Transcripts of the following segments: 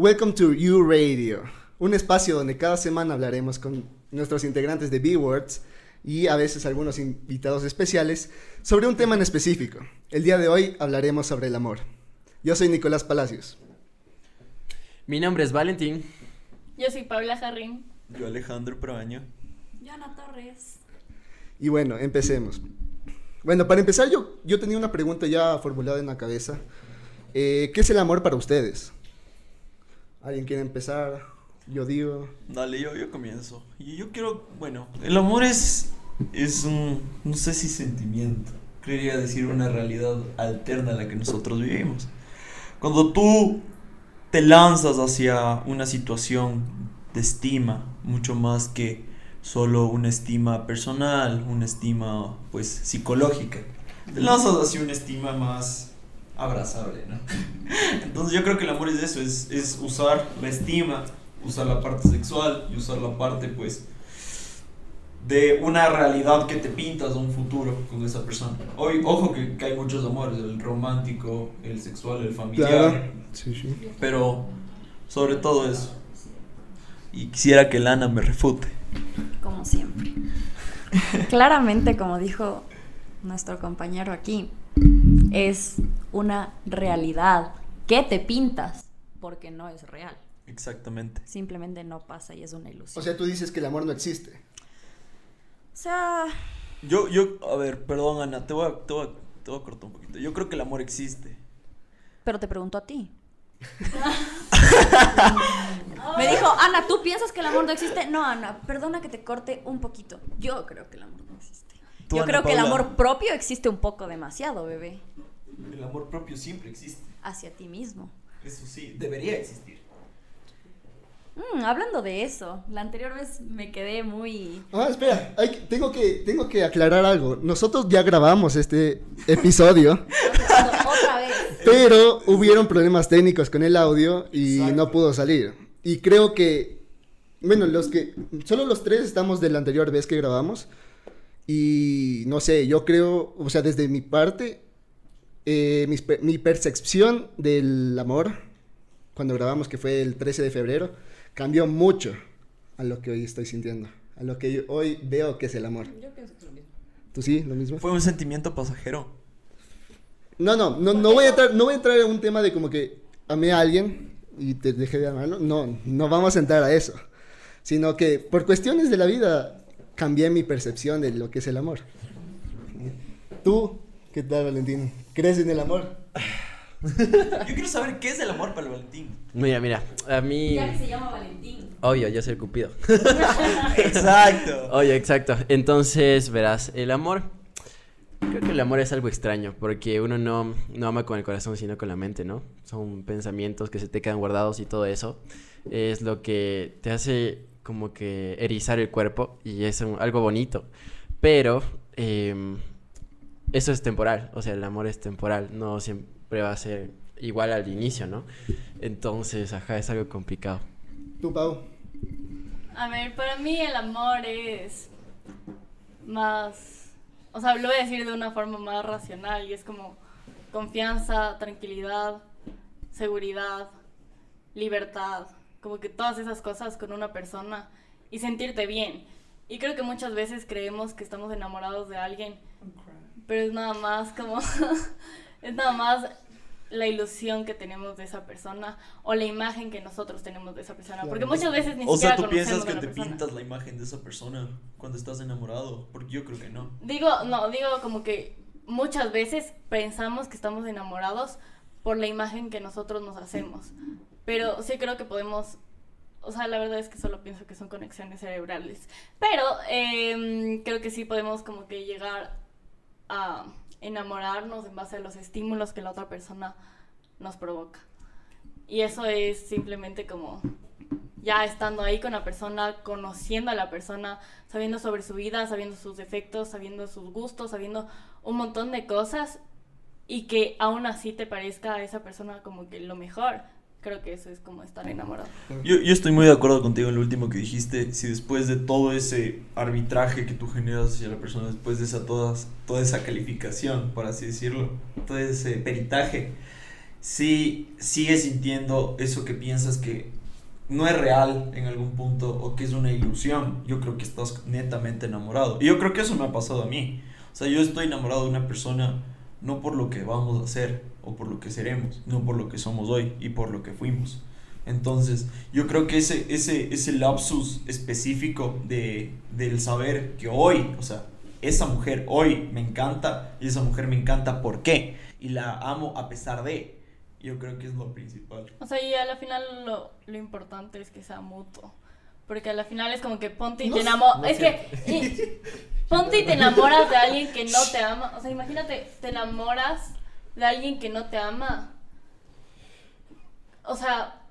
Welcome to You Radio, un espacio donde cada semana hablaremos con nuestros integrantes de B-Words y a veces algunos invitados especiales sobre un tema en específico. El día de hoy hablaremos sobre el amor. Yo soy Nicolás Palacios. Mi nombre es Valentín. Yo soy Paula Jarrín. Yo Alejandro Proaño. Yo Ana Torres. Y bueno, empecemos. Bueno, para empezar yo, yo tenía una pregunta ya formulada en la cabeza. Eh, ¿Qué es el amor para ustedes? ¿Alguien quiere empezar? Yo digo. Dale, yo, yo comienzo. Y yo quiero, bueno, el amor es, es un, no sé si sentimiento, creería decir una realidad alterna a la que nosotros vivimos. Cuando tú te lanzas hacia una situación de estima, mucho más que solo una estima personal, una estima pues psicológica. Te lanzas hacia una estima más abrazable, ¿no? Entonces yo creo que el amor es eso, es, es usar la estima, usar la parte sexual y usar la parte, pues, de una realidad que te pintas de un futuro con esa persona. Hoy, ojo que, que hay muchos amores, el romántico, el sexual, el familiar. Claro. Sí, sí. Pero sobre todo eso. Y quisiera que Lana me refute. Como siempre. Claramente, como dijo nuestro compañero aquí, es una realidad que te pintas porque no es real. Exactamente. Simplemente no pasa y es una ilusión. O sea, tú dices que el amor no existe. O sea, Yo, yo, a ver, perdón Ana, te voy a, te voy a, te voy a cortar un poquito. Yo creo que el amor existe. pero te pregunto a ti. Me dijo, Ana, ¿tú piensas que el amor no existe? No, Ana, perdona que te corte un poquito. Yo creo que el amor no existe. Tú, Yo Ana creo que el amor propio existe un poco demasiado, bebé. El amor propio siempre existe. Hacia ti mismo. Eso sí, debería existir. Mm, hablando de eso, la anterior vez me quedé muy... Ah, espera, tengo, que, tengo que aclarar algo. Nosotros ya grabamos este episodio, Otra vez. pero hubieron problemas técnicos con el audio y Exacto. no pudo salir. Y creo que, bueno, los que, solo los tres estamos de la anterior vez que grabamos. Y no sé, yo creo, o sea, desde mi parte, eh, pe- mi percepción del amor, cuando grabamos, que fue el 13 de febrero, cambió mucho a lo que hoy estoy sintiendo, a lo que hoy veo que es el amor. Yo pienso que es lo mismo. ¿Tú sí? ¿Lo mismo? Fue un sentimiento pasajero. No, no, no, no voy a entrar, no voy a entrar en un tema de como que amé a alguien y te dejé de amarlo. No, no vamos a entrar a eso. Sino que por cuestiones de la vida cambié mi percepción de lo que es el amor. ¿Tú? ¿Qué tal, Valentín? ¿Crees en el amor? Yo quiero saber qué es el amor para el Valentín. Mira, mira, a mí... Ya que se llama Valentín. Obvio, yo soy el cupido. Exacto. Oye, exacto. Entonces, verás, el amor... Creo que el amor es algo extraño, porque uno no, no ama con el corazón, sino con la mente, ¿no? Son pensamientos que se te quedan guardados y todo eso es lo que te hace como que erizar el cuerpo y es un- algo bonito. Pero em, eso es temporal, o sea, el amor es temporal, no siempre va a ser igual al inicio, ¿no? Entonces, ajá, es algo complicado. ¿Tú, Pau? A ver, para mí el amor es más, o sea, lo voy a decir de una forma más racional y es como confianza, tranquilidad, seguridad, libertad, como que todas esas cosas con una persona y sentirte bien. Y creo que muchas veces creemos que estamos enamorados de alguien, pero es nada más como, es nada más la ilusión que tenemos de esa persona o la imagen que nosotros tenemos de esa persona. Porque Claro. muchas veces ni O sea, siquiera tú piensas que te persona. pintas la imagen de esa persona cuando estás enamorado. Porque yo creo que no. Digo, no, digo como que muchas veces pensamos que estamos enamorados por la imagen que nosotros nos hacemos. Pero sí creo que podemos, o sea, la verdad es que solo pienso que son conexiones cerebrales. Pero em, creo que sí podemos como que llegar a enamorarnos en base a los estímulos que la otra persona nos provoca. Y eso es simplemente como ya estando ahí con la persona, conociendo a la persona, sabiendo sobre su vida, sabiendo sus defectos, sabiendo sus gustos, sabiendo un montón de cosas y que aún así te parezca a esa persona como que lo mejor. Creo que eso es como estar enamorado. Yo, yo estoy muy de acuerdo contigo en lo último que dijiste. Si después de todo ese arbitraje que tú generas hacia la persona, después de esa todas, toda esa calificación, por así decirlo, todo ese peritaje, si sigues sintiendo eso que piensas que no es real en algún punto o que es una ilusión, yo creo que estás netamente enamorado. Y yo creo que eso me ha pasado a mí. O sea, yo estoy enamorado de una persona no por lo que vamos a hacer o por lo que seremos, no por lo que somos hoy y por lo que fuimos. Entonces, yo creo que ese, ese, ese lapsus específico de, del saber que hoy, o sea, esa mujer hoy me encanta y esa mujer me encanta por qué y la amo a pesar de, yo creo que es lo principal. O sea, y a la final lo, lo importante es que sea mutuo. Porque a la final es como que ponte y No te enamoras. no es que y- ponte y te enamoras de alguien que no te ama. O sea, imagínate, te enamoras de alguien que no te ama. O sea,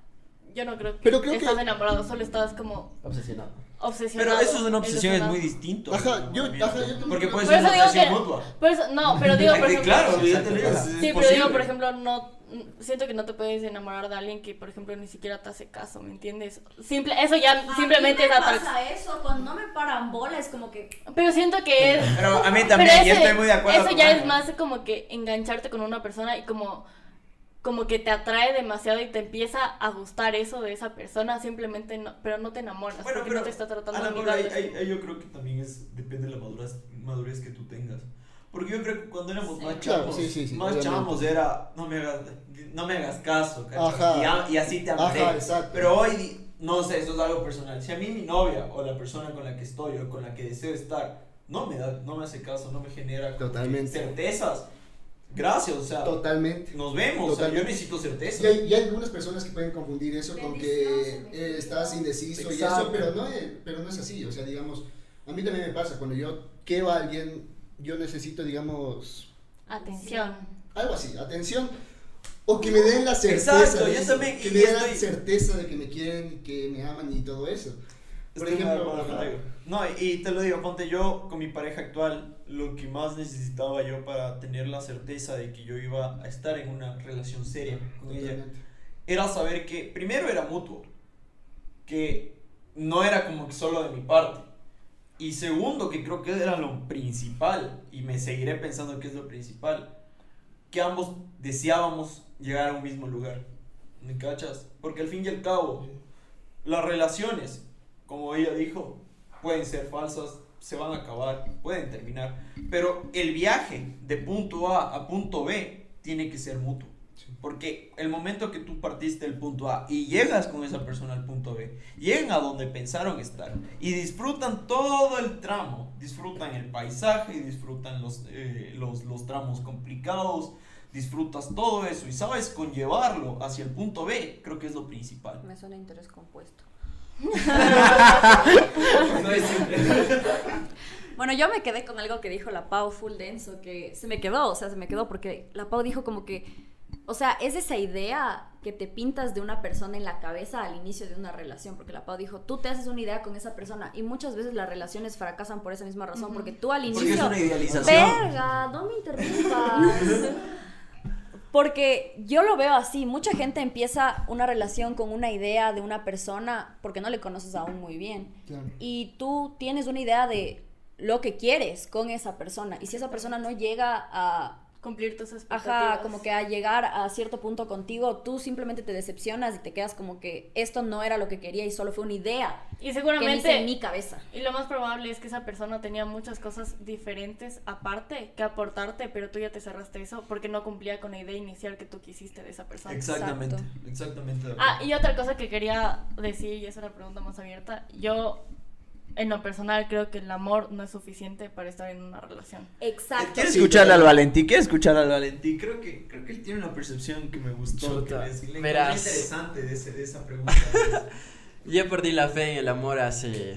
yo no creo que Pero creo estás que- enamorado, solo estás como Obsesionado. obsesionado. Pero eso es una obsesión, es muy distinto. Ajá, yo- ajá, yo también Porque puede Por ser eso una digo obsesión que. mutua. Por eso, no, pero digo, por ejemplo. claro, ya te digo, es- es Sí, pero digo, por ejemplo, no siento que no te puedes enamorar de alguien que, por ejemplo, ni siquiera te hace caso, ¿me entiendes? Simple, eso ya simplemente es a mí me atracción. pasa eso, cuando no me paran bola es como que... Pero siento que es Pero a mí también, ese- estoy muy de acuerdo Eso con ya es más como que engancharte con una persona y como como que te atrae demasiado y te empieza a gustar eso de esa persona, simplemente no, pero no te enamoras Bueno, porque pero no te está tratando ahí, amigable. ahí- ahí yo creo que también es, depende de la madurez, madurez que tú tengas. Porque yo creo que cuando éramos Sí. más Claro, chavos, sí, sí, sí, más chavos era, no me hagas, no me hagas caso. Ajá. Y, a- y así te exacto. Pero hoy, no sé, eso es algo personal. Si a mí mi novia o la persona con la que estoy o con la que deseo estar no me da, no me hace caso, no me genera Totalmente. certezas, gracias, o sea, Totalmente. nos vemos, o sea, yo Totalmente. necesito certeza. Y hay, y hay algunas personas que pueden confundir eso con que eh, estás indeciso y Exacto. eso, pero no, es, pero no es así. O sea, digamos, a mí también me pasa, cuando yo quiero a alguien, yo necesito, digamos, Atención. algo así, atención. O que me den la certeza. Exacto, de yo eso, también, Que me den la estoy- certeza de que me quieren, que me aman y todo eso. Por Estoy ejemplo. No, y te lo digo, ponte yo con mi pareja actual, lo que más necesitaba yo para tener la certeza de que yo iba a estar en una relación seria con ella, era saber que primero era mutuo, que no era como que solo de mi parte. Y segundo, que creo que era lo principal, y me seguiré pensando que es lo principal, que ambos deseábamos llegar a un mismo lugar. ¿Me cachas? Porque al fin y al cabo, las relaciones, como ella dijo, pueden ser falsas, se van a acabar, pueden terminar, pero el viaje de punto A a punto B tiene que ser mutuo. Porque el momento que tú partiste del punto A y llegas con esa persona al punto B, llegan a donde pensaron estar y disfrutan todo el tramo, disfrutan el paisaje, disfrutan los, eh, los, los tramos complicados, disfrutas todo eso y sabes conllevarlo hacia el punto B, creo que es lo principal. Me suena interés compuesto. No es simple. Bueno, yo me quedé con algo que dijo la Pau full denso, que se me quedó, o sea, se me quedó porque la Pau dijo como que, o sea, es esa idea que te pintas de una persona en la cabeza al inicio de una relación, porque la Pau dijo, tú te haces una idea con esa persona y muchas veces las relaciones fracasan por esa misma razón, Ujú. porque tú al Porque es inicio... una idealización. Verga, no me interrumpas. Porque yo lo veo así, mucha gente empieza una relación con una idea de una persona porque no le conoces aún muy bien. Claro. Y tú tienes una idea de lo que quieres con esa persona. Y si esa persona no llega a, Cumplir tus expectativas. ajá, como que a llegar a cierto punto contigo, tú simplemente te decepcionas y te quedas como que esto no era lo que quería y solo fue una idea Y que me hice seguramente en mi cabeza. Y lo más probable es que esa persona tenía muchas cosas diferentes aparte que aportarte, pero tú ya te cerraste eso porque no cumplía con la idea inicial que tú quisiste de esa persona. Exactamente, Exacto. exactamente. Ah, y otra cosa que quería decir, y es una pregunta más abierta, yo en lo personal creo que el amor no es suficiente para estar en una relación. Exacto. ¿Quieres Sí, escuchar al Valentín? ¿Quieres escuchar al Valentín? Creo que, creo que él tiene una percepción que me gustó. Que le, verás. interesante de, ese- de esa pregunta. Yo perdí la fe en el amor hace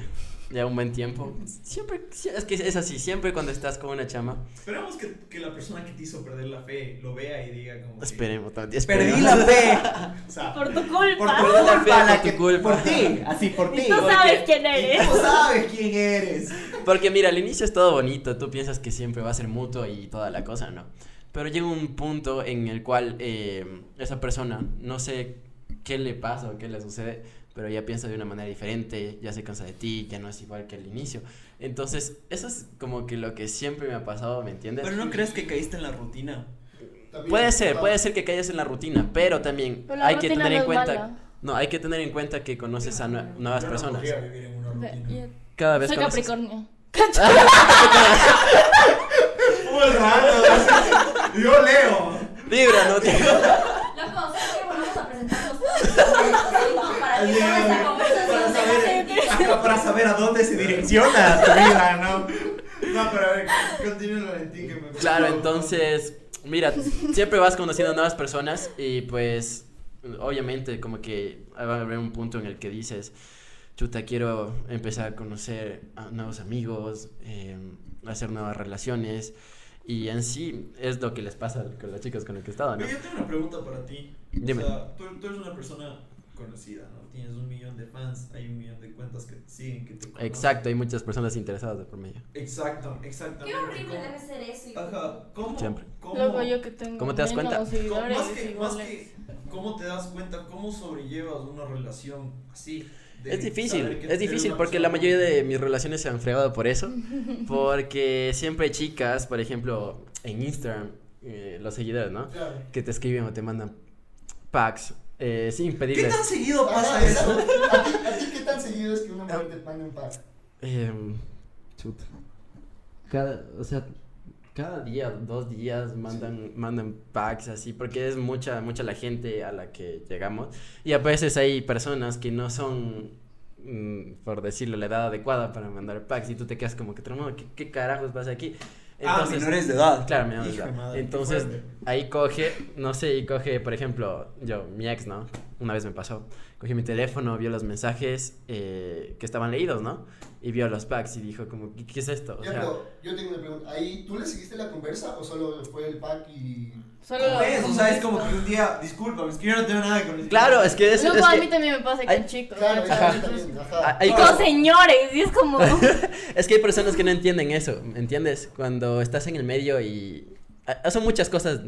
ya un buen tiempo. Siempre, es que es así, siempre cuando estás con una chama. Esperamos que, que la persona que te hizo perder la fe lo vea y diga como que, Esperemos, Perdí esperemos. la fe. O sea, Por tu culpa. por tu Perdí la culpa, fe la por tu que- culpa. por ti, así por ti. Y tú porque- sabes quién y eres. tú sabes quién eres. Porque mira, al inicio es todo bonito, tú piensas que siempre va a ser mutuo y toda la cosa, ¿no? Pero llega un punto en el cual eh, esa persona, no sé qué le pasa o qué le sucede, pero ya piensa de una manera diferente, ya se cansa de ti, ya no es igual que al inicio. Entonces, eso es como que lo que siempre me ha pasado, ¿me entiendes? Pero no crees que caíste en la rutina. también. Puede ser, puede ser que caigas en la rutina, pero también Pero hay que tener no en cuenta. mala. No, hay que tener en cuenta que conoces a nue- nuevas Yo no personas. vivir en una rutina. Cada vez Soy conoces- Capricornio. Muy raro. Yo leo. Libra, no tío. Loco, ¿sabes qué? Vamos a presentarnos Para Acá saber a dónde se direcciona tu vida, ¿no? No, pero a ver, continúa Valentín que me Claro, entonces, mira, siempre vas conociendo nuevas personas y pues, obviamente, como que va a haber un punto en el que dices, chuta, quiero empezar a conocer a nuevos amigos, eh, hacer nuevas relaciones. Y en sí es lo que les pasa con las chicas con las que he estado, ¿no? Yo tengo una pregunta para ti. Dime. O sea, tú, tú eres una persona conocida, ¿no? Tienes un millón de fans, hay un millón de cuentas que te siguen, que te conocen. Exacto, hay muchas personas interesadas de por medio. Exacto, exactamente. Qué horrible ¿Cómo- debe ser eso. Ajá, ¿cómo? Siempre. ¿Cómo? Luego yo que tengo ¿Cómo te das cuenta? ¿Cómo- más que, más que, ¿cómo te das cuenta? ¿Cómo sobrellevas una relación así? de Es difícil, es difícil porque la mayoría de mis relaciones se han fregado por eso. Porque siempre hay chicas, por ejemplo, en Instagram, eh, los seguidores, ¿no? Claro. Que te escriben o te mandan packs eh, sin ¿Qué tan seguido pasa Ajá, eso? ¿A ti, ¿A ti qué tan seguido es que una mujer te mande un pack? Em, chuta. Cada, o sea, cada día, dos días mandan, mandan packs así, porque es mucha, mucha la gente a la que llegamos. Y a veces hay personas que no son, mm, por decirlo, la edad adecuada para mandar packs y tú te quedas como que, "Tremendo, ¿qué, qué carajos pasa aquí? Ah, menores de edad. Claro, menores de edad. madre, Entonces, ahí coge, no sé, y coge, por ejemplo, yo, mi ex, ¿no? Una vez me pasó, cogí mi teléfono, vio los mensajes eh, que estaban leídos, ¿no? Y vio los packs y dijo como, ¿qué, qué es esto? O Ya, sea, pero yo tengo una pregunta. ¿Ahí tú le seguiste la conversa o solo fue el pack y.? Solo ¿Cómo es? O sea, es como que un día, disculpa, es que yo no tengo nada con el claro, es que es, Luego es a que- mí también me pasa Hay- con chicos. Claro, ¿cachai? ya, a mí Entonces, también, Ah, ajá. hay y cosas- con señores, y es como... es que hay personas que no entienden eso, ¿entiendes? Cuando estás en el medio y... ah, Son muchas cosas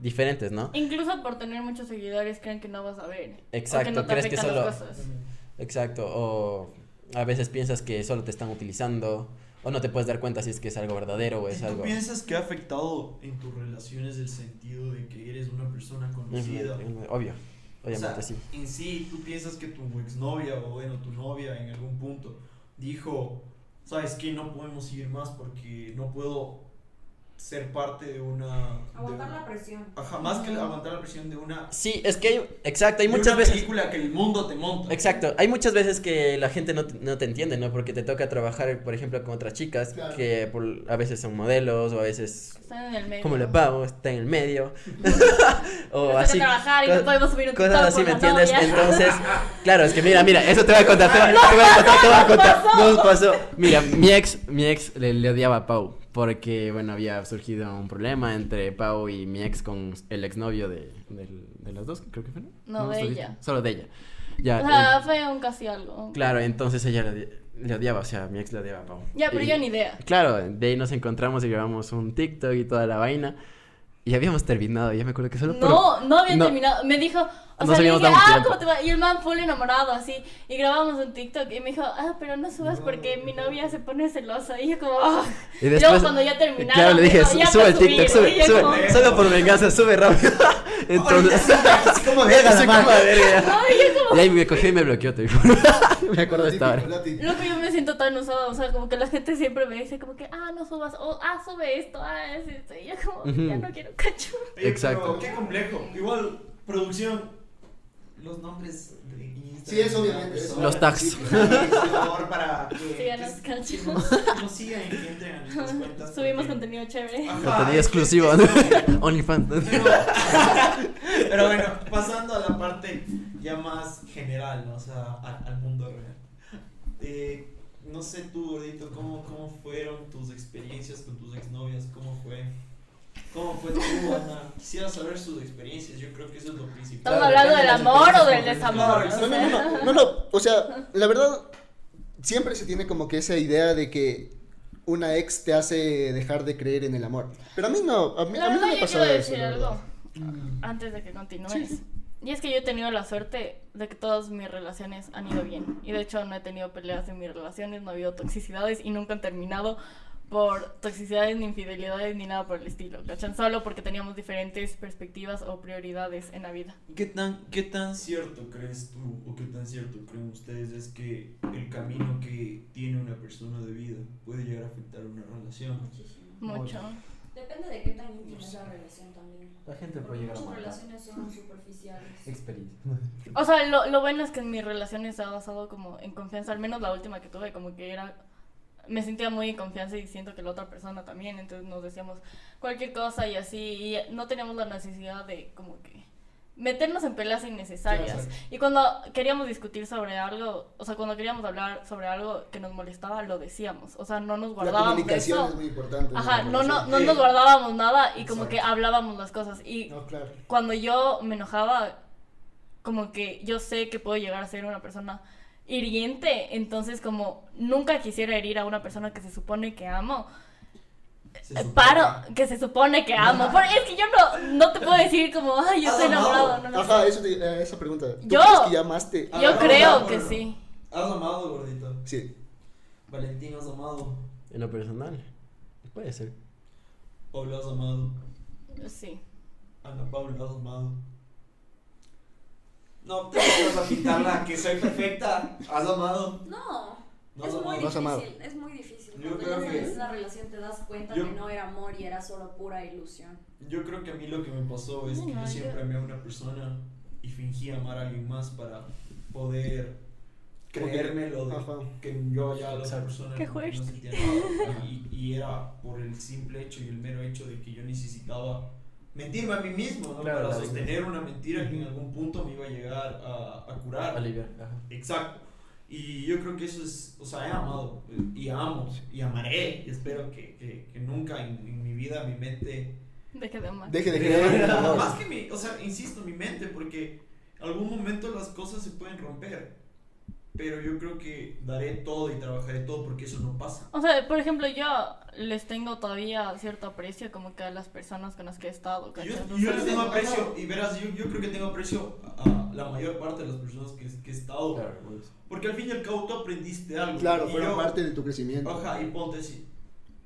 diferentes, ¿no? Incluso por tener muchos seguidores creen que no vas a ver. Exacto, o que no te crees que afectan las solo- cosas. Exacto, o a veces piensas que solo te están utilizando, o no te puedes dar cuenta si es que es algo verdadero o es ¿Y algo... ¿Tú piensas que ha afectado en tus relaciones el sentido de que eres una persona conocida? Obvio, obviamente o sea, sí. En sí, tú piensas que tu exnovia o bueno, tu novia en algún punto dijo, sabes que no podemos ir más porque no puedo ser parte de una... de Aguantar una- la presión. Ajá, más que aguantar la presión de una... Sí, es que hay, exacto, hay de muchas una veces... película que el mundo te monta. Exacto, hay muchas veces que la gente no, te- no te entiende, ¿no? Porque te toca trabajar, por ejemplo, con otras chicas Claro. que por- a veces son modelos o a veces, Están en el medio. como le pago, está en el medio. o Nos así. trabajar y no podemos subir un Cosas así, ¿me entiendes? novia. Entonces, claro, es que mira, mira, eso te voy a contar, te voy, a contar, te voy a contar. Nos pasó. Mira, mi ex, mi ex le, le odiaba a Pau porque, bueno, había surgido un problema entre Pau y mi ex con el exnovio de, del- de las dos, creo que fue, ¿no? No, de ella. Solo de ella. Ya, O sea, fue un casi algo. Claro, entonces ella le, le odiaba, o sea, mi ex le odiaba a Pau. Ya, pero Y- yo ni idea. Claro, de ahí nos encontramos y grabamos un TikTok y toda la vaina. Y habíamos terminado, ya me acuerdo que solo por- No, no había No. terminado. Me dijo, o Nos sea, le dije, ah, tiempo. ¿cómo te va? Y el man full enamorado, así. Y grabamos un TikTok. Y me dijo, ah, pero no subas porque mi novia se pone celosa. Y yo, como, ah. Y Y después, luego cuando ya terminaron. claro, le dije, me "Su- dijo, "Ya sube el TikTok, subir". sube, sube, como, solo por venganza, sube rápido. Entonces, Así como verga, así como verga. No, y yo Y ahí me cogió y me bloqueó, te digo. me acuerdo de esta hora. Loco, yo me siento tan usada, o sea, como que la gente siempre me dice como que, ah, no subas, o ah, sube esto, ah, es esto, y yo como, Ujú. ya no quiero cacho. Exacto. pero Qué complejo. Igual, producción. Los nombres de Instagram. Sí, es obviamente, eso. Los tags. Sí, para que, que nos, sigan y que entren a nuestras cuentas. Subimos porque- contenido chévere. Ajá, Contenido exclusivo, es ¿no? que- OnlyFans. Pero, pero bueno, pasando a la parte ya más general, ¿no? O sea, a- al mundo real. Eh, no sé tú, gordito, ¿cómo, ¿cómo fueron tus experiencias con tus exnovias? ¿Cómo fue? ¿Cómo fue tú, Ana? Quisiera saber sus experiencias, yo creo que eso es lo principal. ¿Estamos hablando del amor o del desamor? No, no, no, no, no, o sea, la verdad, siempre se tiene como que esa idea de que una ex te hace dejar de creer en el amor. Pero a mí no, a mí, La a mí no me pasó eso. decir algo antes de que continúes. Y es que yo he tenido la suerte de que todas mis relaciones han ido bien. Y de hecho no he tenido peleas en mis relaciones, no ha habido toxicidades y nunca han terminado por toxicidades ni infidelidades ni nada por el estilo, ¿cachan? Solo porque teníamos diferentes perspectivas o prioridades en la vida. ¿Qué tan, ¿Qué tan cierto crees tú o qué tan cierto creen ustedes es que el camino que tiene una persona de vida puede llegar a afectar una relación? Mucho. Depende de qué tan íntima es la relación también. La gente puede llegar a muchas matar. relaciones son superficiales. Experiencia. O sea, lo, lo bueno es que en mis relaciones se ha basado como en confianza, al menos la última que tuve, como que era, me sentía muy en confianza y siento que la otra persona también, entonces nos decíamos cualquier cosa y así, y no teníamos la necesidad de como que meternos en peleas innecesarias. Y cuando queríamos discutir sobre algo, o sea, cuando queríamos hablar sobre algo que nos molestaba, lo decíamos, o sea, no nos La guardábamos comunicación eso. es muy importante. Ajá, no, no, no Sí. nos guardábamos nada y como Exacto. que hablábamos las cosas. Y No, claro. cuando yo me enojaba, como que yo sé que puedo llegar a ser una persona hiriente, entonces como nunca quisiera herir a una persona que se supone que amo. Paro, que se supone que amo. Porque es que yo no, no te puedo decir como, ay, yo estoy amado. enamorado. No, no Ajá, eso te- eh, esa pregunta. ¿Tú Yo- crees que ya amaste? Ah, Yo no, creo que sí. ¿Has amado, gordito? Sí. Valentín, ¿has amado? En lo personal. Puede ser. Pablo, ¿has amado? Sí. Ana Paula, ¿has amado? No, te vas a pintarla que soy perfecta. ¿Has amado? No, No es has muy. No difícil, es muy difícil. Yo Cuando creo ya que- tienes una relación te das cuenta Yo- que no era amor y era solo pura ilusión. Yo creo que a mí lo que me pasó es que No, yo yo- siempre amé a una persona y fingí amar a alguien más para poder creérmelo de Ajá. que yo ya a la otra persona no fuerte. sentía nada y, y era por el simple hecho y el mero hecho de que yo necesitaba mentirme a mí mismo ¿no? Claro, para la sostener una mentira que en algún punto me iba a llegar a, a curar Aliviar. Ajá. Exacto. Y yo creo que eso es, o sea, he amado y amo y amaré y espero que, que, que nunca en, en mi vida mi mente Deje de amar. Deje de creer más que mi, o sea, insisto, mi mente, porque algún momento las cosas se pueden romper. Pero yo creo que daré todo y trabajaré todo porque eso no pasa. O sea, por ejemplo, yo les tengo todavía cierto aprecio como que a las personas con las que he estado. Y Yo, yo les tengo aprecio, y verás, yo, yo creo que tengo aprecio a la mayor parte de las personas que, que he estado. Claro, pues. Porque al fin y al cabo tú aprendiste algo. Claro, y fueron parte de tu crecimiento. Ajá, y ponte así.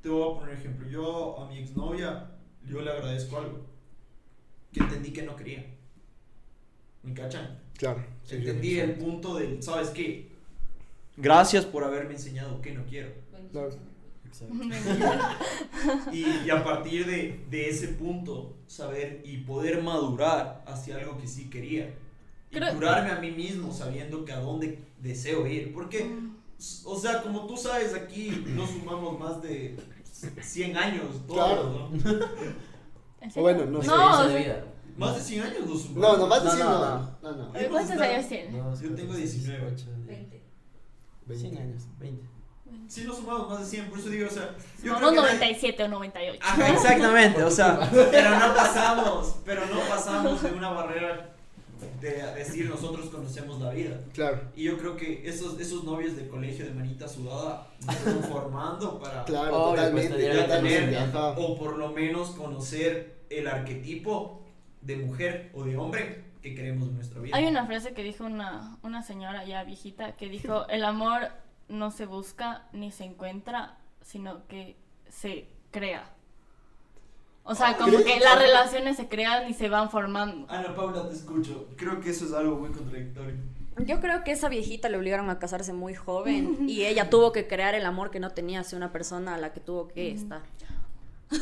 Te voy a poner ejemplo. Yo a mi exnovia, yo le agradezco algo. Que entendí que no quería. ¿Me cachan? Claro. sí, entendí sí. el punto del, ¿sabes qué? Gracias por haberme enseñado que no quiero. Claro. Exacto. Y, y a partir de, de ese punto, saber y poder madurar hacia algo que sí quería. Y Creo- curarme a mí mismo sabiendo que a dónde deseo ir. Porque, Mm. o sea, como tú sabes, aquí no sumamos más de 100 años. Todos, Claro. ¿no? Bueno, no sé. Experiencia No, de vida. Más de 100 años no sumamos. No, no, más de No, 100 no, no. no. No, no. ¿Cuántos años tiene? Dos, Yo tengo cuatro, 19. ocho, diez. 20. 100 años, 20. Sí, no sumamos más de 100. Por eso digo, o sea, yo creo que nadie- 97 o 98. Ajá, exactamente, o sea, pero no pasamos, pero no pasamos de una barrera de decir nosotros conocemos la vida. Claro. Y yo creo que esos, esos novios de colegio de manita sudada nos están formando para, Claro, Obvio, totalmente. pues, tener- totalmente, tener- ajá. o por lo menos conocer el arquetipo de mujer o de hombre que queremos en nuestra vida. Hay una frase que dijo una, una señora ya viejita que dijo, el amor no se busca ni se encuentra, sino que se crea. O sea, como ¿Crees? que las relaciones se crean y se van formando. Ana Paula, te escucho. Creo que eso es algo muy contradictorio. Yo creo que esa viejita le obligaron a casarse muy joven y ella tuvo que crear el amor que no tenía hacia una persona a la que tuvo que estar.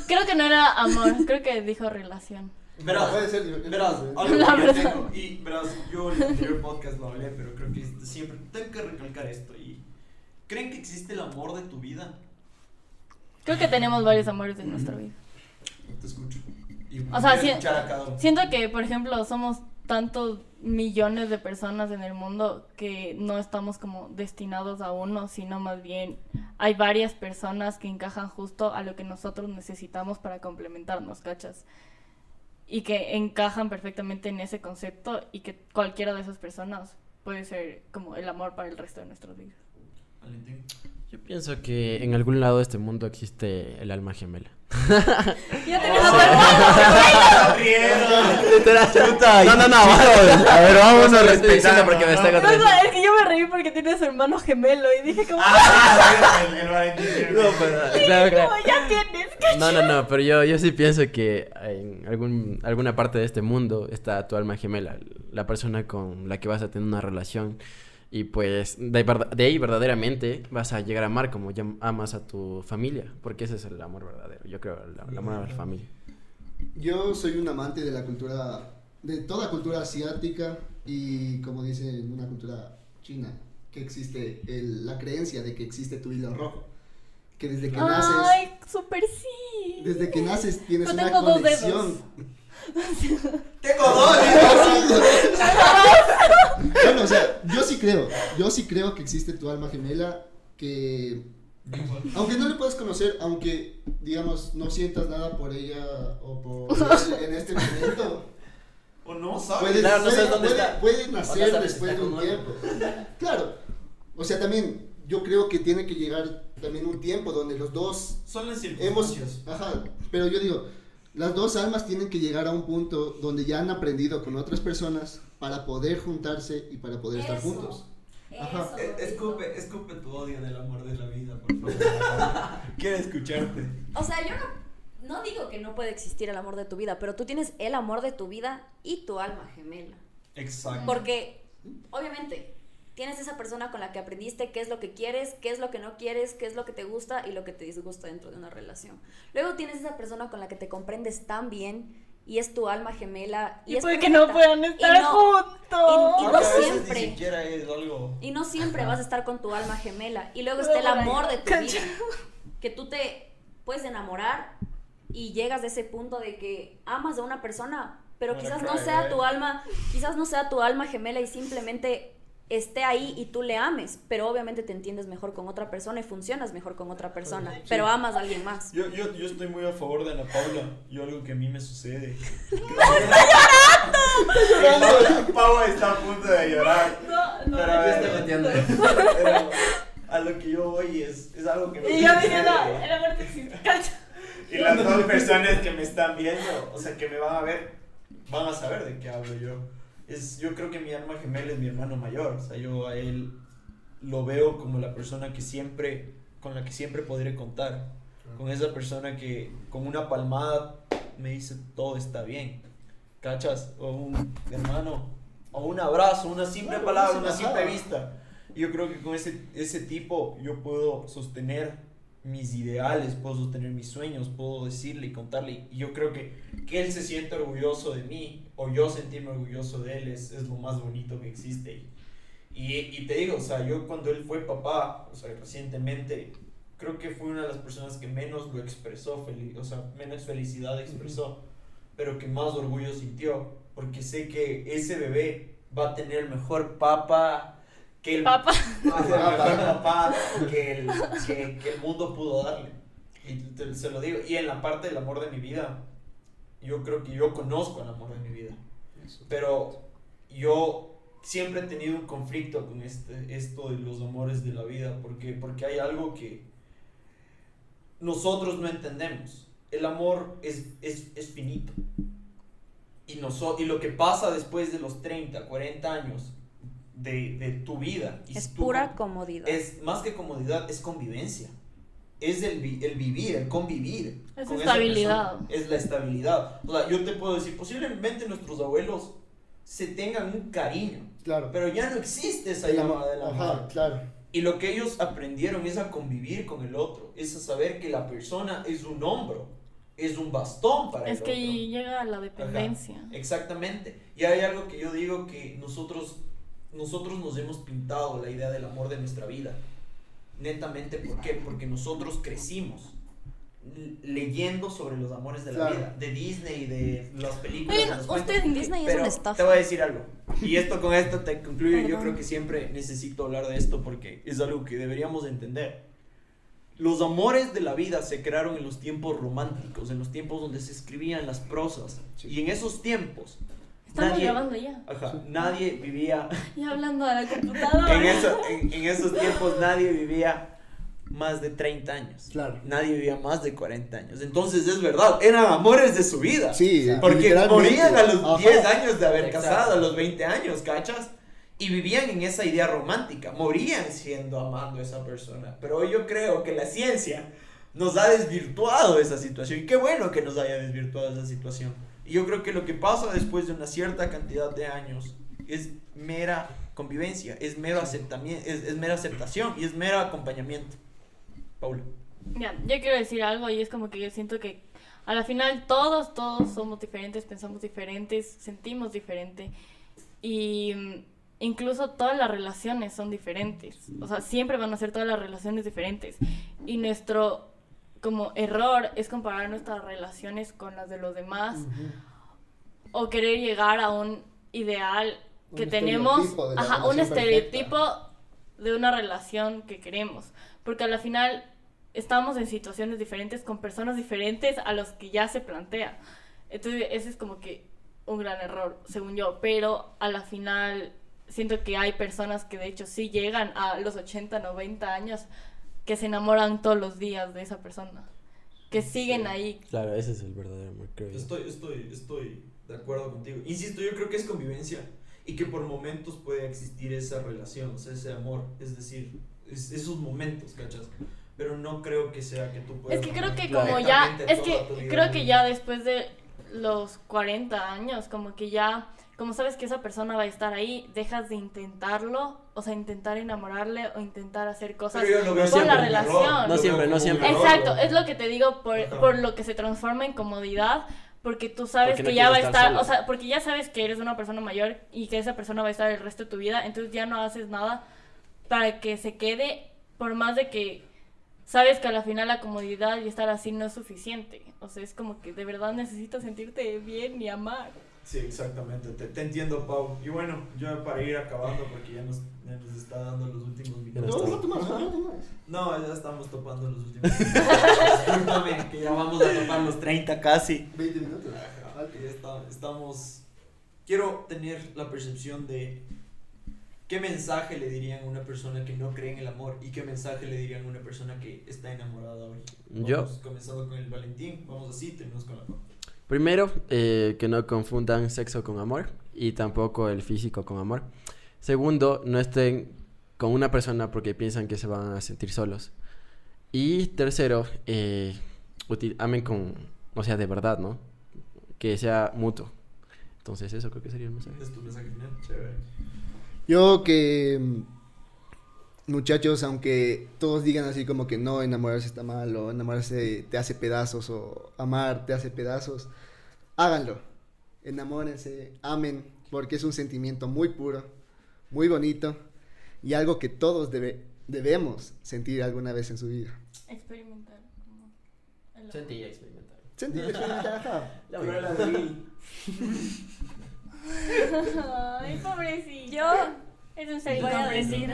Creo que no era amor, creo que dijo relación. Verás, Puede ser. Verás, algo La que verdad. tengo, y verás, yo en el anterior podcast lo hablé, pero creo que siempre tengo que recalcar esto. Y ¿Creen que existe el amor de tu vida? Creo que tenemos varios amores en nuestra vida. Te escucho. Y O sea, uno. Siento que, por ejemplo, somos tantos millones de personas en el mundo que no estamos como destinados a uno, sino más bien hay varias personas que encajan justo a lo que nosotros necesitamos para complementarnos, ¿cachas? Y que encajan perfectamente en ese concepto y que cualquiera de esas personas puede ser como el amor para el resto de vidas. Valentín. Yo pienso que en algún lado de este mundo existe el alma gemela. Ya No, no, no, a ver, vamos a respetando porque me está No, es que yo me reí porque tiene su hermano gemelo y dije como, Ah, el, el Valentín. No, pero, claro, claro. "No, ya tienes. que-". No, no, pero yo, yo sí pienso que en algún, alguna parte de este mundo está tu alma gemela, la persona con la que vas a tener una relación y pues de, ahí verdaderamente vas a llegar a amar como ya amas a tu familia, porque ese es el amor verdadero, yo creo, el, el amor a la familia. Yo soy un amante de la cultura, de toda cultura asiática y como dice una cultura china, que existe el- la creencia de que existe tu hilo rojo. Que desde que naces, Ay, súper sí. desde que naces tienes Yo una tengo dos conexión. Tengo dos. bueno, o sea, yo sí creo, yo sí creo que existe tu alma gemela que aunque no le puedas conocer, aunque digamos no sientas nada por ella o por en este momento, O no sabes. puede, Claro, no puede- sabes dónde puede- está. puede O no nacer después de un tiempo. Claro. O sea, también yo creo que tiene que llegar también un tiempo donde los dos Son las hemos circunstancias. ajá, pero yo digo, las dos almas tienen que llegar a un punto donde ya han aprendido con otras personas para poder juntarse y para poder estar juntos. Ajá. Eso. Escupe, escupe tu odio del amor de la vida, por favor. Quiero escucharte. O sea, yo no, no digo que no puede existir el amor de tu vida, pero tú tienes el amor de tu vida y tu alma gemela. Exacto. Porque, obviamente, tienes esa persona con la que aprendiste qué es lo que quieres, qué es lo que no quieres, qué es lo que te gusta y lo que te disgusta dentro de una relación. Luego tienes esa persona con la que te comprendes tan bien y es tu alma gemela. Y, Y es puede que no perfecta. puedan Y estar no- juntos. y- y no a siempre. Ni siquiera es algo. Y no siempre vas a estar con tu alma gemela. Y luego No, está el amor de tu Cacha. vida. Que tú te puedes enamorar y llegas a ese punto de que amas a una persona, pero quizás no sea tu alma, quizás no sea tu alma gemela y simplemente esté ahí y tú le ames, pero obviamente te entiendes mejor con otra persona y funcionas mejor con otra persona, pero amas a alguien más. Yo, yo, yo estoy muy a favor de Ana Paula. Yo algo que a mí me sucede. ¡Está Paula está a punto de llorar. No, no. Pero, no, no, metiendo. no. Pero a lo que yo voy es, es algo que me Y yo diciendo, el amor te existe. Y las dos personas que me están viendo, o sea, que me van a ver, van a saber de qué hablo yo. Es, yo creo que mi alma gemela es mi hermano mayor. O sea, yo a él lo veo como la persona que siempre, con la que siempre podré contar. Con esa persona que con una palmada me dice todo está bien. ¿Cachas? O un hermano, o un abrazo, una simple Claro, palabra, una simple vista. Yo creo que con ese, ese tipo yo puedo sostener mis ideales, puedo sostener mis sueños, puedo decirle y contarle. Y yo creo que que él se siente orgulloso de mí o yo sentirme orgulloso de él es, es lo más bonito que existe. Y, y te digo, o sea, yo cuando él fue papá, o sea, recientemente, creo que fue una de las personas que menos lo expresó, feliz, o sea, menos felicidad expresó, pero que más orgullo sintió, porque sé que ese bebé va a tener el mejor papá que el, Papá. que el, que, que el mundo pudo darle. Y te- se lo digo, y en la parte del amor de mi vida, yo creo que yo conozco el amor de mi vida, pero yo siempre he tenido un conflicto con este, esto de los amores de la vida, porque, porque hay algo que nosotros no entendemos. El amor es, es, es finito. Y, noso- y lo que pasa después de los 30, 40 años de, de tu vida. y Es pura comodidad. es más que comodidad, es convivencia. Es el, vi- el vivir, el convivir. Es con estabilidad. persona. Es la estabilidad. O sea, yo te puedo decir, posiblemente nuestros abuelos se tengan un cariño, Claro. pero ya no existe esa llamada amor- del Ajá, claro. Y lo que ellos aprendieron es a convivir con el otro, es a saber que la persona es un hombro, es un bastón para Es el que otro. llega a la dependencia. Exactamente. Y hay algo que yo digo que nosotros, nosotros nos hemos pintado la idea del amor de nuestra vida. Netamente, ¿por qué? Porque nosotros crecimos leyendo sobre los amores de la Claro. vida, de Disney, de las películas. los cuentos. usted Disney es Pero estafa. te voy a decir algo. Y esto con esto te concluyo. Yo Perdón. creo que siempre necesito hablar de esto porque es algo que deberíamos entender. Los amores de la vida se crearon en los tiempos románticos, en los tiempos donde se escribían las prosas. Sí. Y en esos tiempos, Estamos nadie, grabando ya. ajá, nadie vivía Y hablando a la computadora. en, eso- en- en esos tiempos nadie vivía más de 30 años. Claro. Nadie vivía más de 40 años. Entonces es verdad, eran amores de su vida. Sí, Porque morían a los Ajá. 10 años de haber Exacto. casado, a los 20 años, ¿cachas? Y vivían en esa idea romántica, morían siendo amando a esa persona. Pero hoy yo creo que la ciencia nos ha desvirtuado esa situación. Y qué bueno que nos haya desvirtuado esa situación. Y yo creo que lo que pasa después de una cierta cantidad de años es mera convivencia, es mero aceptamiento, es, es mera aceptación y es mero acompañamiento. Paula. Ya, yo quiero decir algo y es como que yo siento que a la final todos, todos somos diferentes, pensamos diferentes, sentimos diferente y mm, incluso todas las relaciones son diferentes. O sea, siempre van a ser todas las relaciones diferentes y nuestro como error es comparar nuestras relaciones con las de los demás o querer llegar a un ideal Un que tenemos, estereotipo ajá, un estereotipo de una relación que queremos, porque a la final estamos en situaciones diferentes con personas diferentes a los que ya se plantea. Entonces, ese es como que un gran error, según yo, pero a la final siento que hay personas que de hecho sí llegan a los 80, 90 años que se enamoran todos los días de esa persona, que siguen Sí. ahí. Claro, ese es el verdadero amor, creo. Estoy, estoy, estoy de acuerdo contigo. Insisto, yo creo que es convivencia y que por momentos puede existir esa relación, o sea, ese amor. Es decir, es- esos momentos, ¿cachas? Pero no creo que sea que tú puedas. Es que creo que como ya, es que creo que ya después de los 40 años, como que ya, como sabes que esa persona va a estar ahí, dejas de intentarlo, o sea, intentar enamorarle o intentar hacer cosas Pero yo lo veo por la error, relación. No siempre, no siempre. Exacto, es lo que te digo por, por lo que se transforma en comodidad, porque tú sabes Porque no que ya va a estar estar, solo. o sea, porque ya sabes que eres una persona mayor y que esa persona va a estar el resto de tu vida, entonces ya no haces nada para que se quede, por más de que sabes que a la final la comodidad y estar así no es suficiente. O sea, es como que de verdad necesitas sentirte bien y amar. Sí, exactamente. Te, te entiendo, Pau. Y bueno, yo para ir acabando, porque ya nos, ya nos está dando los últimos minutos. No, no no. No, ya estamos topando los últimos minutos. Discúlpame, que ya vamos a topar los 30 casi. 20 minutos. Que ya está- estamos. Quiero tener la percepción de qué mensaje le dirían a una persona que no cree en el amor y qué mensaje le dirían a una persona que está enamorada hoy. Yo. Vamos comenzando con el Valentín, vamos así, terminamos con la Pau. Primero, eh, que no confundan sexo con amor y tampoco el físico con amor. Segundo, no estén con una persona porque piensan que se van a sentir solos. Y tercero, eh, amen con, o sea, de verdad, ¿no? Que sea mutuo. Entonces, eso creo que sería el mensaje. Es tu mensaje final, chévere. Yo que mm, muchachos, aunque todos digan así como que no, enamorarse está mal o enamorarse te hace pedazos o amar te hace pedazos, háganlo. Enamórense, amen, porque es un sentimiento muy puro, muy bonito y algo que todos debe- debemos sentir alguna vez en su vida. Experimentar. Sentir y experimentar. Sentir, experimentar, ajá. La Will. Ay, pobrecito. Yo Es un ser voy a decir.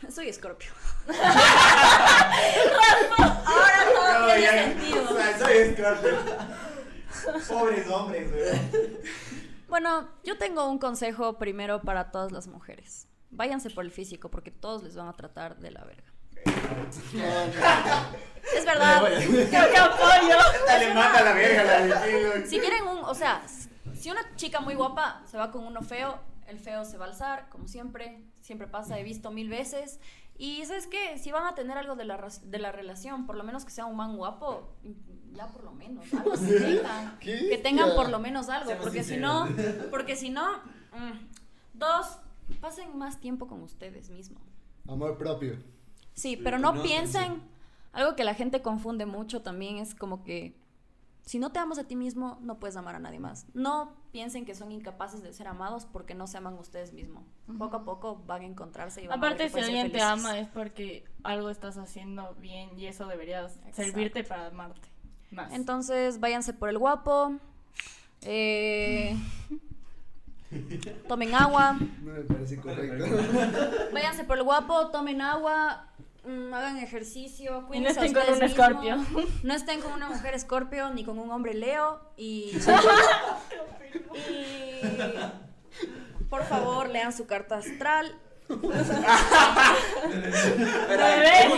Soy escorpio. No, tiene ya- sentido. o sea, soy escorpio. Pobres hombres, güey. Bueno, yo tengo un consejo primero para todas las mujeres. Váyanse por el físico porque todos les van a tratar de la verga. Es verdad. Creo que apoyo. Le manda la verga la Si quieren un, o sea, si una chica muy guapa se va con uno feo, el feo se va a alzar, como siempre, siempre pasa, he visto mil veces. Y ¿sabes qué? Si van a tener algo de la, de la relación, por lo menos que sea un man guapo, ya por lo menos, algo se. Que tengan por lo menos algo, Seamos porque si no, porque si no, mm, dos, pasen más tiempo con ustedes mismos. Amor propio. Sí, Sí, pero no piensen, algo que la gente confunde mucho también es como que si no te amas a ti mismo, no puedes amar a nadie más. No piensen que son incapaces de ser amados porque no se aman ustedes mismos. Poco a poco van a encontrarse y van a ver Aparte, si alguien te ama es porque algo estás haciendo bien y eso deberías Exacto. servirte para amarte más. Entonces, váyanse por el guapo. eh, tomen agua. No me parece correcto. Váyanse por el guapo, tomen agua, mm, hagan ejercicio, y no cuídense a estén con un escorpio. No estén con una mujer escorpio ni con un hombre leo y, y por favor lean su carta astral. Algún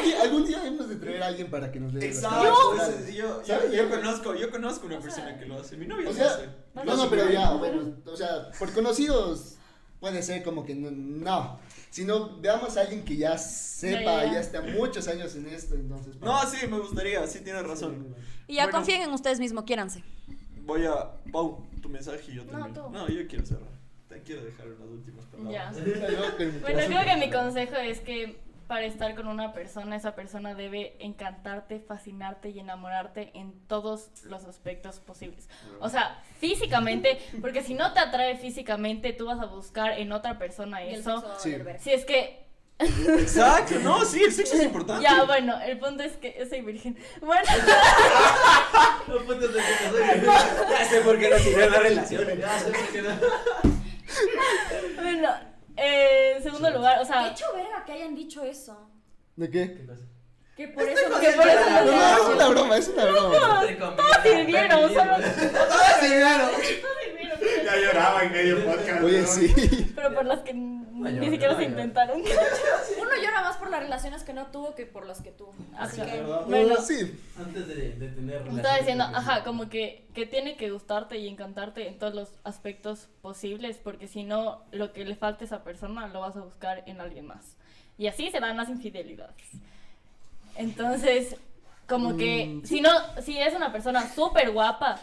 día, algún día hemos de traer a alguien para que nos dé las Exacto, yo, yo, ¿Sabes? yo conozco, yo conozco una persona que lo hace. Mi novia O lo sea, hace. no, no, pero ya, bueno, o sea, por conocidos puede ser como que no, no. sino veamos a alguien que ya sepa, Ya, ya. ya está muchos años en esto, entonces. No, sí, me gustaría, sí tienes razón. Y ya Bueno. confíen en ustedes mismos, quiéranse. Voy a. Pau, tu mensaje y yo No, también. tú. No, yo quiero cerrar. Te quiero dejar unas últimas Ya. palabras. Bueno, creo que mi consejo es que para estar con una persona, esa persona debe encantarte, fascinarte y enamorarte en todos los aspectos posibles. O sea, físicamente, porque si no te atrae físicamente, tú vas a buscar en otra persona eso. Sí. Si es que, Exacto, no, sí, el sexo es importante. ya, bueno, el punto es que soy virgen. Bueno, Ya sé por qué no sirvió la relación. bueno, eh, en segundo lugar, o Qué sea, hecho verga que hayan dicho eso. ¿De qué? Que por eso no que por eso No, no no, es una broma, es una broma. todos sirvieron, solo Ya lloraba en medio podcast. Oye, sí. pero por las que ni siquiera se intentaron. Uno llora más por las relaciones que no tuvo que por las que tuvo. Así Ajá. que. Bueno. sí. Antes de, de tener Estaba diciendo, ajá, como que, que tiene que gustarte y encantarte en todos los aspectos posibles, porque si no, lo que le falta a esa persona lo vas a buscar en alguien más. Y así se dan las infidelidades. Entonces, como que, si no, si es una persona súper guapa,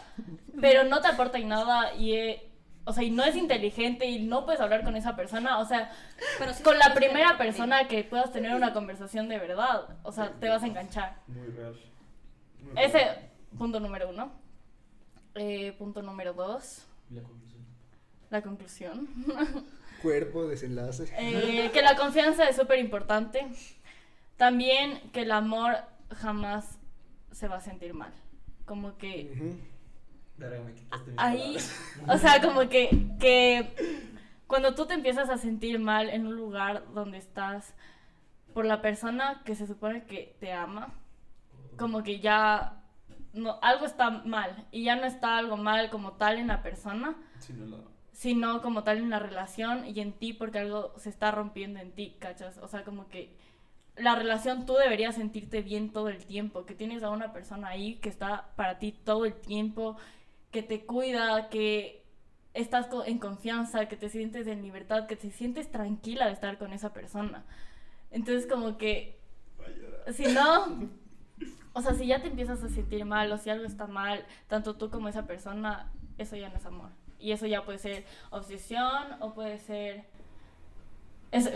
pero no te aporta en nada y, eh, o sea, y no es inteligente y no puedes hablar con esa persona, o sea, Pero con la primera tener- persona que puedas tener una conversación de verdad, o sea, te vas a enganchar. Muy real. Ese, punto número uno. Eh, punto número dos, la conclusión. Cuerpo, desenlace. Eh, que la confianza es súper importante. También que el amor jamás se va a sentir mal. Como que Ujú. ahí, o sea, como que, que cuando tú te empiezas a sentir mal en un lugar donde estás por la persona que se supone que te ama, como que ya no, algo está mal y ya no está algo mal como tal en la persona, Sí, no la- sino como tal en la relación y en ti porque algo se está rompiendo en ti, ¿cachas? O sea, como que la relación tú deberías sentirte bien todo el tiempo, que tienes a una persona ahí que está para ti todo el tiempo, que te cuida, que estás en confianza, que te sientes en libertad, que te sientes tranquila de estar con esa persona. Entonces como que si no, o sea, si ya te empiezas a sentir mal o si algo está mal, tanto tú como esa persona, eso ya no es amor. Y eso ya puede ser obsesión o puede ser...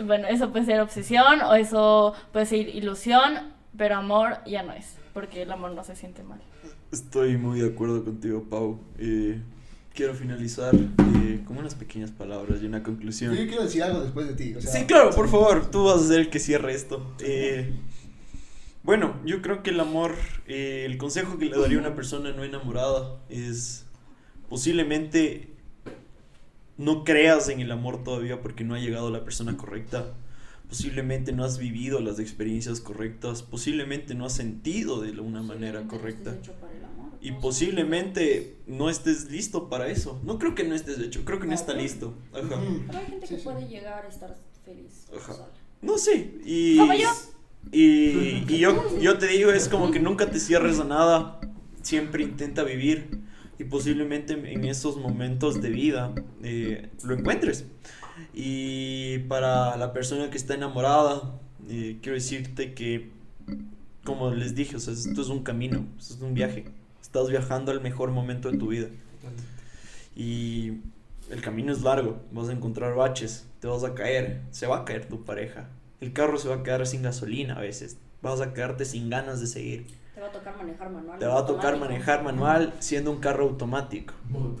bueno, eso puede ser obsesión o eso puede ser ilusión, pero amor ya no es, porque el amor no se siente mal. Estoy muy de acuerdo contigo, Pau. Eh, quiero finalizar eh, con unas pequeñas palabras y una conclusión. Yo quiero decir algo después de ti. O sea, Sí, claro, por favor, tú vas a ser el que cierre esto. Eh, bueno, yo creo que el amor, eh, el consejo que le daría a una persona no enamorada es posiblemente no creas en el amor todavía porque no ha llegado la persona correcta. Posiblemente no has vivido las experiencias correctas, posiblemente no has sentido de una manera correcta. Y posiblemente no estés listo para eso. No creo que no estés hecho, creo que no está listo. Ajá. Pero hay gente Sí, que sí. puede llegar a estar feliz Ajá. sola. No sé. Y, ¿Como yo? Y, y yo, yo te digo, es como que nunca te cierres a nada. Siempre intenta vivir. Y posiblemente en esos momentos de vida eh, lo encuentres. Y para la persona que está enamorada, eh, quiero decirte que, como les dije, o sea, esto es un camino, esto es un viaje. Estás viajando al mejor momento de tu vida. Y el camino es largo, vas a encontrar baches, te vas a caer, se va a caer tu pareja. El carro se va a quedar sin gasolina a veces, vas a quedarte sin ganas de seguir. Te va a tocar manejar manual. Te va a tocar automático. manejar manual siendo un carro automático.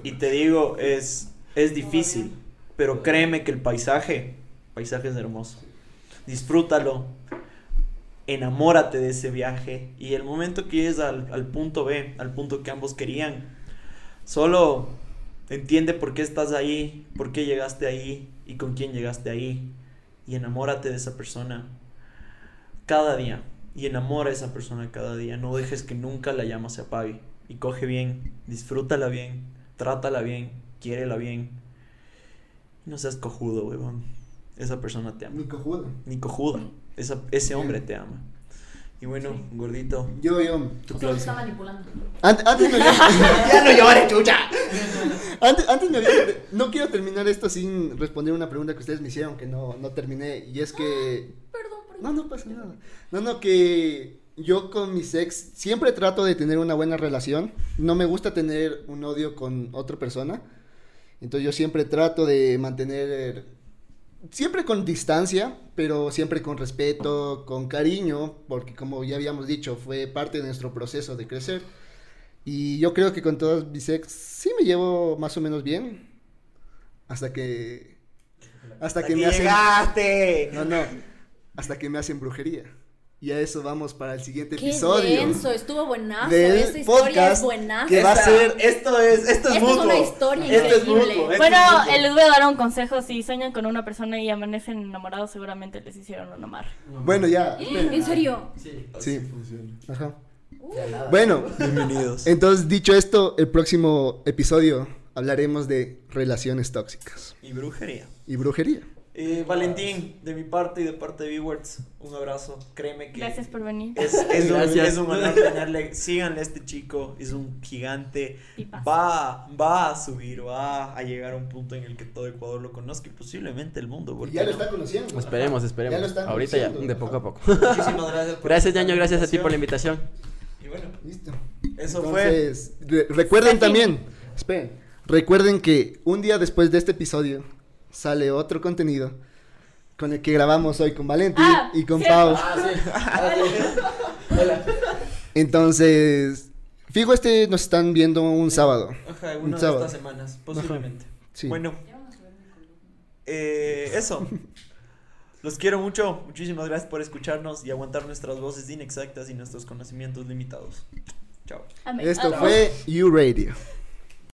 Y te digo, es, es difícil, pero créeme que el paisaje, paisaje es hermoso. Disfrútalo, enamórate de ese viaje y el momento que llegues al, al punto B, al punto que ambos querían, solo entiende por qué estás ahí, por qué llegaste ahí y con quién llegaste ahí y enamórate de esa persona cada día y enamora a esa persona cada día. No dejes que nunca la llama se apague y coge bien, disfrútala bien, trátala bien, quiérela bien. No seas cojudo, huevón. esa persona te ama. Mi cojudo. Ni cojuda, esa, ese hombre te ama. Y bueno, gordito, Yo, yo. tu Solo closing. está manipulando. Ant- antes me había... ya no llores, chucha. Antes, antes me había- No quiero terminar esto sin responder una pregunta que ustedes me hicieron que no, no terminé. Y es que... Perdón, perdón. No, no pasa nada. No, no, que yo con mis ex siempre trato de tener una buena relación. No me gusta tener un odio con otra persona. Entonces yo siempre trato de mantener... Siempre con distancia, pero siempre con respeto, con cariño, porque como ya habíamos dicho, fue parte de nuestro proceso de crecer. Y yo creo que con todas mis ex sí me llevo más o menos bien. Hasta que... Hasta que me hacen... llegaste. No, no. Hasta que me hacen brujería. Y a eso vamos para el siguiente Qué episodio. denso, estuvo buenazo. del Esta historia es podcast buenaza. que va a ser- Esto es, esto es Esto es mutuo. una historia Esto es mutuo, esto Bueno, es eh, les voy a dar un consejo. Si sueñan con una persona y amanecen enamorados, seguramente les hicieron un amar. Bueno, ya. ¿En serio? Sí. Sí. funciona. Ajá. Nada. Bueno, Bienvenidos. entonces dicho esto, el próximo episodio hablaremos de relaciones tóxicas Y brujería. y brujería. Eh, Valentín, de mi parte y de parte de Viewers, un abrazo. Créeme que Gracias por venir. es, es un, es un honor tenerle. Síganle a este chico, es un gigante. Va, va a subir, va a llegar a un punto en el que todo Ecuador lo conozca y posiblemente el mundo. ¿por Ya lo no? está conociendo. Esperemos, Ya esperemos. lo están Ahorita ya, de poco a poco. Muchísimas gracias. por Gracias, Ñaño, gracias a ti por la invitación. Y bueno, Listo. eso fue. Re- recuerden también, esperen, recuerden que un día después de este episodio sale otro contenido con el que grabamos hoy con Valentín Ah, y con cierto. Pau. Ah, sí. Ah, sí. Hola. Entonces, fijo este nos están viendo un sábado. Ajá, Un una de sábado. estas semanas, posiblemente. Sí. Bueno, eh, eso. Los quiero mucho. Muchísimas gracias por escucharnos y aguantar nuestras voces inexactas y nuestros conocimientos limitados. Chao. Amén. Esto fue You Radio.